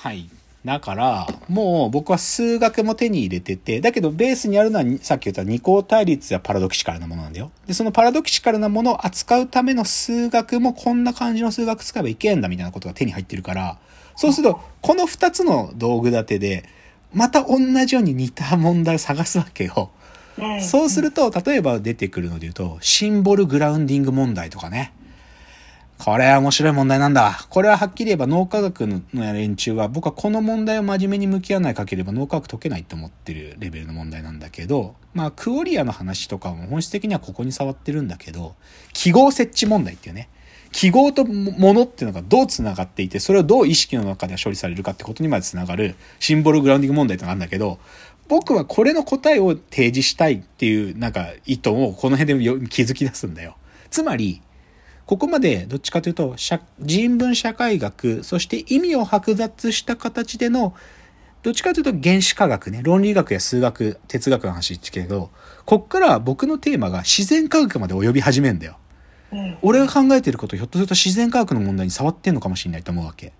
はい。だから、もう僕は数学も手に入れてて、だけどベースにあるのはさっき言った二項対立やパラドキシカルなものなんだよ。で、そのパラドキシカルなものを扱うための数学もこんな感じの数学使えばいけんだみたいなことが手に入ってるから、そうすると、この二つの道具立てで、また同じように似た問題を探すわけよ。うんそうすると、例えば出てくるので言うと、シンボルグラウンディング問題とかね。これは面白い問題なんだ。これははっきり言えば脳科学の連中は、僕はこの問題を真面目に向き合わないかければ脳科学解けないと思ってるレベルの問題なんだけど、まあ、クオリアの話とかも本質的にはここに触ってるんだけど、記号設置問題っていうね。記号とものっていうのがどう繋がっていて、それをどう意識の中で処理されるかってことにまで繋がるシンボルグラウンディング問題ってのがあるんだけど、僕はこれの答えを提示したいっていうなんか意図をこの辺で気づき出すんだよ。つまり、ここまでどっちかというと、社人文社会学、そして意味を剥奪した形での、どっちかというと原子科学ね、論理学や数学、哲学の話ってけど、こっから僕のテーマが自然科学まで及び始めんだよ。うん俺が考えてることひょっとすると自然科学の問題に触ってんのかもしれないと思うわけ。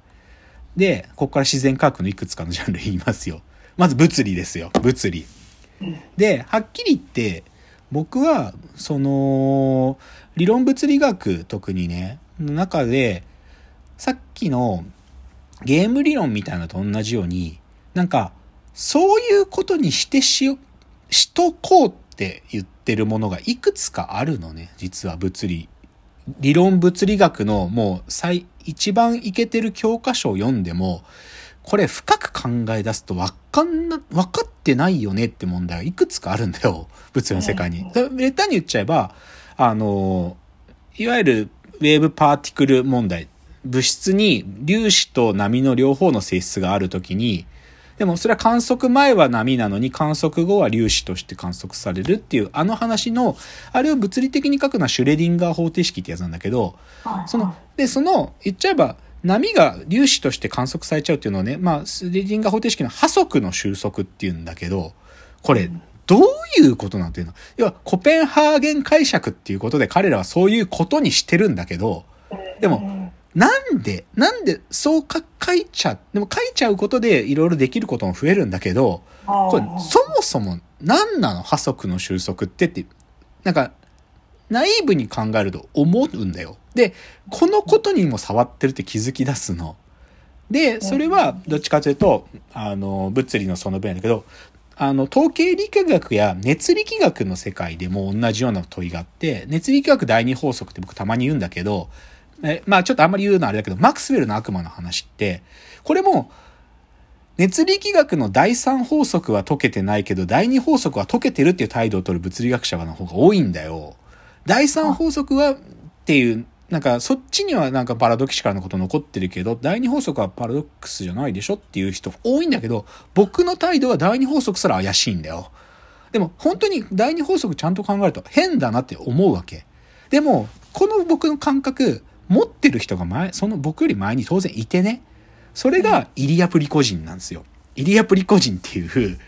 で、ここから自然科学のいくつかのジャンル言いますよ。まず物理ですよ。物理。で、はっきり言って、僕は、その、理論物理学特にね、の中で、さっきのゲーム理論みたいなのと同じように、なんか、そういうことにしてしよ、しとこうって言ってるものがいくつかあるのね、実は物理。理論物理学のもう最、一番イケてる教科書を読んでも、これ深く考え出すとわかんな、分かってないよねって問題がいくつかあるんだよ。物理の世界に。だめったに言っちゃえば、あの、いわゆるウェーブパーティクル問題。物質に粒子と波の両方の性質があるときに、でもそれは観測前は波なのに観測後は粒子として観測されるっていうあの話の、あれを物理的に書くのはシュレディンガー方程式ってやつなんだけど、はいその、で、その、言っちゃえば、波が粒子として観測されちゃうっていうのをね、まあ、スレディンガー方程式の波速の収束っていうんだけど、これ、どういうことなんていうの？要は、コペンハーゲン解釈っていうことで彼らはそういうことにしてるんだけど、でも、なんで、なんで、そうか書いちゃう、でも書いちゃうことでいろいろできることも増えるんだけど、これ、そもそも何なの？波速の収束ってって、なんか、ナイーブに考えると思うんだよ。で、このことにも触ってるって気づき出すの。で、それはどっちかというと、あの、物理のその分野だけど、あの、統計力学や熱力学の世界でも同じような問いがあって、熱力学第二法則って僕たまに言うんだけど、えまあちょっとあんまり言うのはあれだけど、マクスウェルの悪魔の話って、これも、熱力学の第三法則は解けてないけど、第二法則は解けてるっていう態度を取る物理学者の方が多いんだよ。第三法則はっていう、なんかそっちにはなんかパラドキシカルなこと残ってるけど、第二法則はパラドックスじゃないでしょっていう人多いんだけど、僕の態度は第二法則すら怪しいんだよ。でも本当に第二法則ちゃんと考えると変だなって思うわけ。でも、この僕の感覚、持ってる人が前、その僕より前に当然いてね。それがイリア・プリコジンなんですよ。イリア・プリコジンっていう、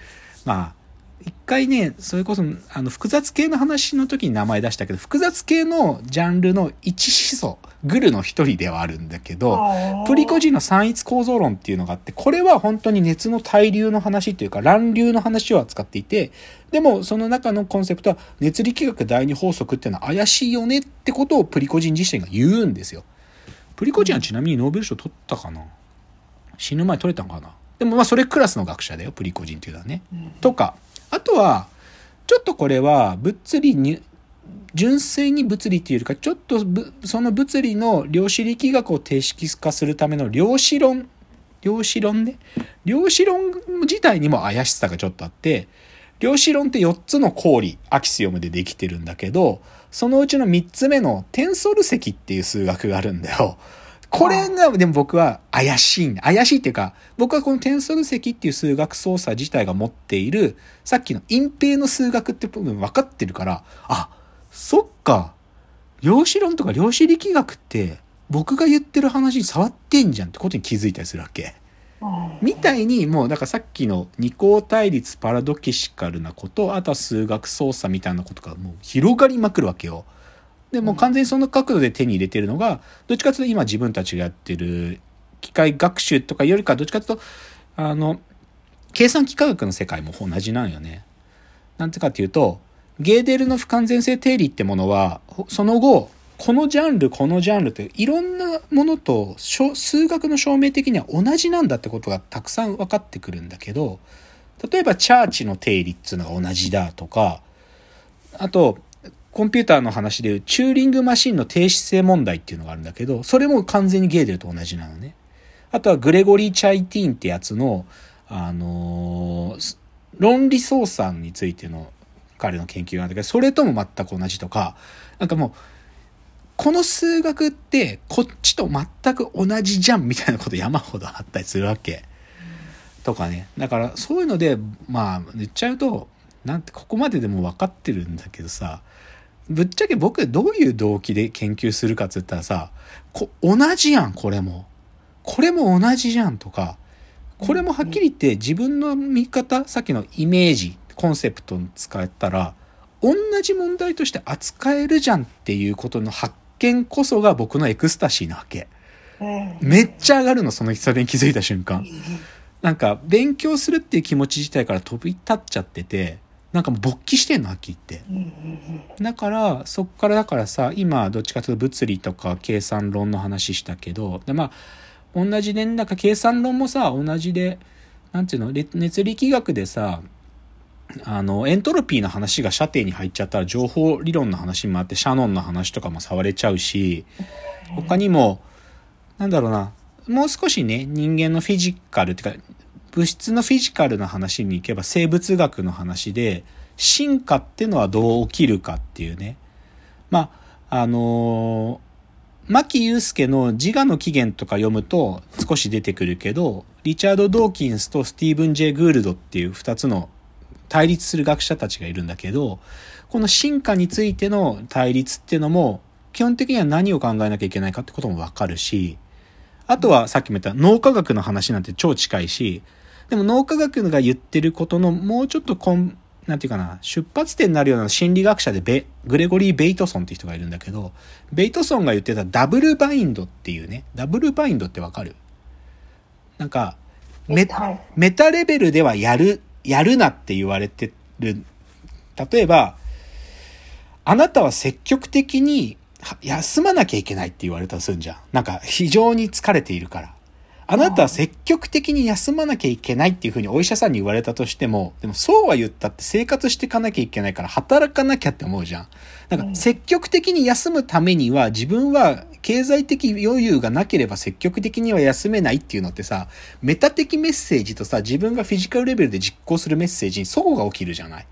まあ、一回ね、それこそ、あの、複雑系の話の時に名前出したけど、複雑系のジャンルの一思想、グルの一人ではあるんだけど、プリコジンの三一構造論っていうのがあって、これは本当に熱の対流の話っていうか、乱流の話を扱っていて、でもその中のコンセプトは、熱力学第二法則っていうのは怪しいよねってことをプリコジン自身が言うんですよ。プリコジンはちなみにノーベル賞取ったかな？死ぬ前取れたのかな？でもまあそれクラスの学者だよ、プリコジンっていうのはね。とか、あとは、ちょっとこれは物理に、純粋に物理っていうよりか、ちょっとその物理の量子力学を定式化するための量子論、量子論ね？量子論自体にも怪しさがちょっとあって、量子論って4つの公理、アキシオムでできてるんだけど、そのうちの3つ目のテンソル積っていう数学があるんだよ。これが、でも僕は怪しい。怪しいっていうか、僕はこのテンソル積っていう数学操作自体が持っている、さっきの隠蔽の数学って部分分かってるから、あ、そっか。量子論とか量子力学って、僕が言ってる話に触ってんじゃんってことに気づいたりするわけ。みたいに、もう、だからさっきの二項対立パラドキシカルなこと、あとは数学操作みたいなことがもう広がりまくるわけよ。で、もう完全にその角度で手に入れてるのが、どっちかというと今自分たちがやってる機械学習とかよりかどっちかというと、あの、計算機科学の世界も同じなんよね。なんてかっていうと、ゲーデルの不完全性定理ってものは、その後、このジャンル、このジャンルっていろんなものと数学の証明的には同じなんだってことがたくさん分かってくるんだけど、例えばチャーチの定理っていうのが同じだとか、あと、コンピューターの話でいうチューリングマシンの低質性問題っていうのがあるんだけど、それも完全にゲーデルと同じなのね。あとはグレゴリー・チャイティーンってやつの、あのー、論理操作についての彼の研究なんだけど、それとも全く同じとか、なんかもう、この数学ってこっちと全く同じじゃんみたいなこと山ほどあったりするわけ。とかね。だからそういうので、まあ言っちゃうと、なんてここまででも分かってるんだけどさ、ぶっちゃけ僕どういう動機で研究するかっつったらさ、こ同じやん、これも。これも同じじゃんとか、これもはっきり言って自分の見方、さっきのイメージ、コンセプトに使ったら、同じ問題として扱えるじゃんっていうことの発見こそが僕のエクスタシーなわけ。めっちゃ上がるの、そのそれに気づいた瞬間。なんか、勉強するっていう気持ち自体から飛び立っちゃってて、なんかもう勃起してんの、はっきり言って。だから、そっからだからさ、今、どっちかというと物理とか計算論の話したけど、で、まあ、同じで、なんか計算論もさ、同じで、なんていうの、熱力学でさ、あの、エントロピーの話が射程に入っちゃったら情報理論の話もあって、シャノンの話とかも触れちゃうし、他にも、なんだろうな、もう少しね、人間のフィジカルっていうか、物質のフィジカルの話に行けば生物学の話で、進化ってのはどう起きるかっていうね。まあ、あのー、牧祐介の自我の起源とか読むと少し出てくるけど、リチャード・ドーキンスとスティーブン・ジェ・グールドっていう二つの対立する学者たちがいるんだけど、この進化についての対立っていうのも、基本的には何を考えなきゃいけないかってこともわかるし、あとはさっきも言った脳科学の話なんて超近いし、でも脳科学が言ってることのもうちょっとこん、なんていうかな、出発点になるような心理学者でベ、グレゴリー・ベイトソンって人がいるんだけど、ベイトソンが言ってたダブルバインドっていうね、ダブルバインドってわかる？なんか、メメタレベルではやるやるなって言われてる。例えば、あなたは積極的に休まなきゃいけないって言われたりするんじゃん。なんか非常に疲れているから。あなたは積極的に休まなきゃいけないっていうふうにお医者さんに言われたとしても、でもそうは言ったって生活していかなきゃいけないから働かなきゃって思うじゃん。なんか積極的に休むためには自分は経済的余裕がなければ積極的には休めないっていうのってさ、メタ的メッセージとさ、自分がフィジカルレベルで実行するメッセージに齟齬が起きるじゃない。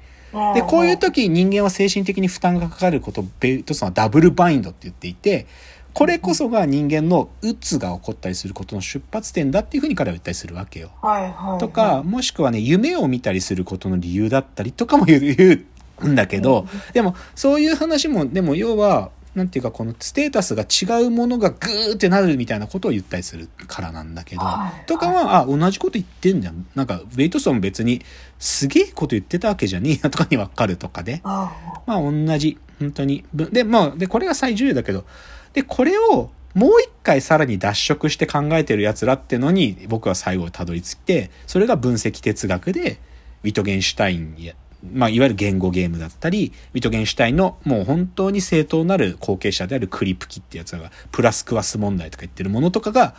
で、こういう時人間は精神的に負担がかかることをベイトさんはダブルバインドって言っていて、これこそが人間の鬱が起こったりすることの出発点だっていうふうに彼は言ったりするわけよ。はいはいはい、とか、もしくはね、夢を見たりすることの理由だったりとかも言うんだけど、でも、そういう話も、でも要は、なんていうかこのステータスが違うものがグーってなるみたいなことを言ったりするからなんだけど、とかは、あ、同じこと言ってんじゃん。なんか、ベイトソン別にすげえこと言ってたわけじゃねえなとかにわかるとかで、まあ同じ、本当に。で、まあ、で、これが最重要だけど、で、これをもう一回さらに脱色して考えてる奴らってのに僕は最後たどり着いて、それが分析哲学で、ウィトゲンシュタインや、まあ、いわゆる言語ゲームだったり、ウィトゲンシュタインのもう本当に正当なる後継者であるクリプキってやつが、プラスクワス問題とか言ってるものとかが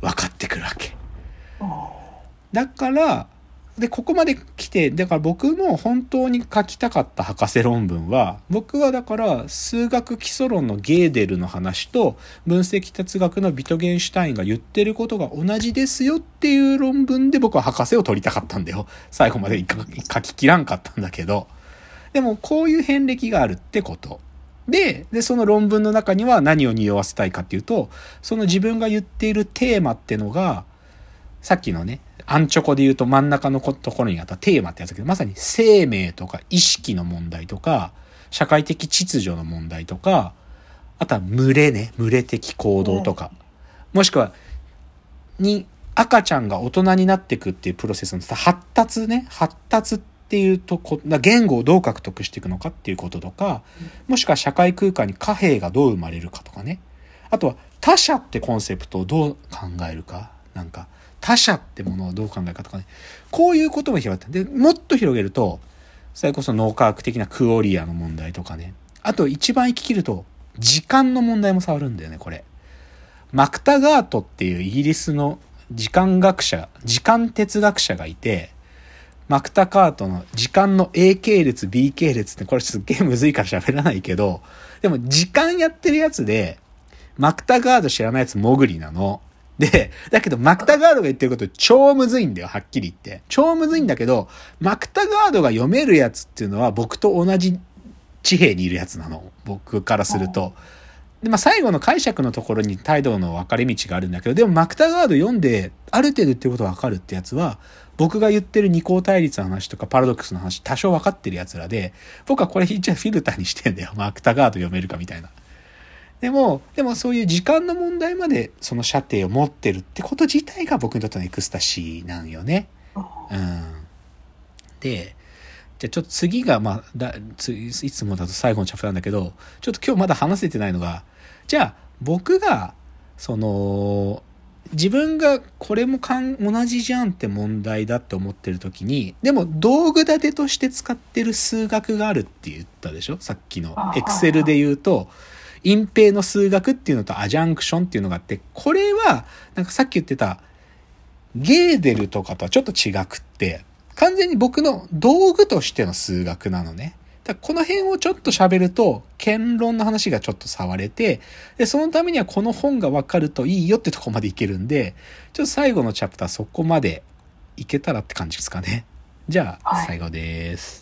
分かってくるわけ。だから、で、ここまで来て、だから僕も本当に書きたかった博士論文は、僕はだから数学基礎論のゲーデルの話と分析哲学のビトゲンシュタインが言ってることが同じですよっていう論文で僕は博士を取りたかったんだよ。最後まで書ききらんかったんだけど。でもこういう遍歴があるってこと。で、で、その論文の中には何を匂わせたいかっていうと、その自分が言っているテーマってのが、さっきのね、アンチョコで言うと真ん中のところにあったテーマってやつだけど、まさに生命とか意識の問題とか、社会的秩序の問題とか、あとは群れね、群れ的行動とか、もしくは、に、赤ちゃんが大人になっていくっていうプロセスの発達ね、発達っていうとこ、言語をどう獲得していくのかっていうこととか、もしくは社会空間に貨幣がどう生まれるかとかね。あとは他者ってコンセプトをどう考えるか。なんか、他者ってものをどう考えるかとかね。こういうことも広がって。で、もっと広げると、それこそ脳科学的なクオリアの問題とかね。あと一番行き切ると、時間の問題も触るんだよね、これ。マクタガートっていうイギリスの時間学者、時間哲学者がいて、マクタカートの時間の A 系列、B 系列ってこれすっげえむずいから喋らないけど、でも時間やってるやつで、マクタガード知らないやつモグリなの。で、だけどマクタガードが言ってること超むずいんだよ、はっきり言って。超むずいんだけど、マクタガードが読めるやつっていうのは僕と同じ地平にいるやつなの。僕からすると。で、まあ、最後の解釈のところに態度の分かれ道があるんだけど、でもマクタガード読んで、ある程度言ってること分かるってやつは、僕が言ってる二項対立の話とかパラドックスの話多少分かってる奴らで、僕はこれ一応フィルターにしてんだよ。マクタガート読めるかみたいな。でも、でもそういう時間の問題までその射程を持ってるってこと自体が僕にとってのエクスタシーなんよね。うん。で、じゃあちょっと次が、まあ、だいつもだと最後のチャプターなんだけど、ちょっと今日まだ話せてないのが、じゃあ僕が、その、自分がこれもかん同じじゃんって問題だって思ってる時に、でも道具立てとして使ってる数学があるって言ったでしょ？さっきの。エクセルで言うと、隠蔽の数学っていうのとアジャンクションっていうのがあって、これは、なんかさっき言ってた、ゲーデルとかとはちょっと違くって、完全に僕の道具としての数学なのね。だこの辺をちょっと喋ると、言論の話がちょっと触れて、で、そのためにはこの本がわかるといいよってとこまでいけるんで、ちょっと最後のチャプターそこまでいけたらって感じですかね。じゃあ、最後です。